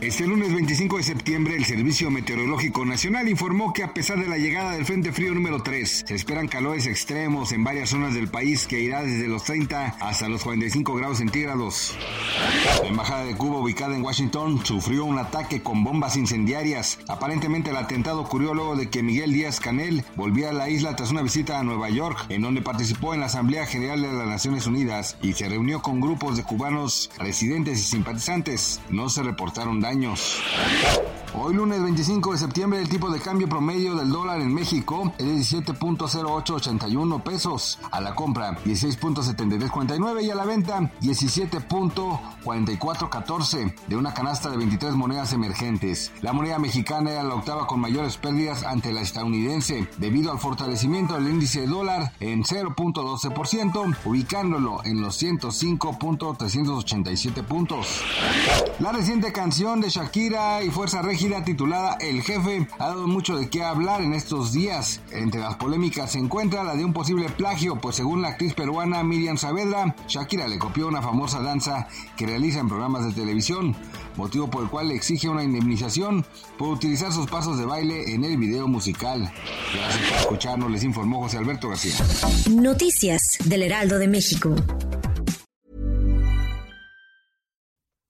Este lunes 25 de septiembre, el Servicio Meteorológico Nacional informó que a pesar de la llegada del Frente Frío número 3, se esperan calores extremos en varias zonas del país que irá desde los 30 hasta los 45 grados centígrados. La Embajada de Cuba, ubicada en Washington, sufrió un ataque con bombas incendiarias. Aparentemente el atentado ocurrió luego de que Miguel Díaz Canel volviera a la isla tras una visita a Nueva York, en donde participó en la Asamblea General de las Naciones Unidas y se reunió con grupos de cubanos residentes y simpatizantes. No se reportaron daños años. Hoy lunes 25 de septiembre el tipo de cambio promedio del dólar en México es de 17.0881 pesos. A la compra 16.7349 y a la venta 17.4414 de una canasta de 23 monedas emergentes. La moneda mexicana era la octava con mayores pérdidas ante la estadounidense debido al fortalecimiento del índice de dólar en 0.12%, ubicándolo en los 105.387 puntos. La reciente canción de Shakira y Fuerza Régida titulada El Jefe ha dado mucho de qué hablar en estos días. Entre las polémicas se encuentra la de un posible plagio, pues según la actriz peruana Miriam Saavedra, Shakira le copió una famosa danza que realiza en programas de televisión, motivo por el cual le exige una indemnización por utilizar sus pasos de baile en el video musical. Gracias por escucharnos, les informó José Alberto García. Noticias del Heraldo de México.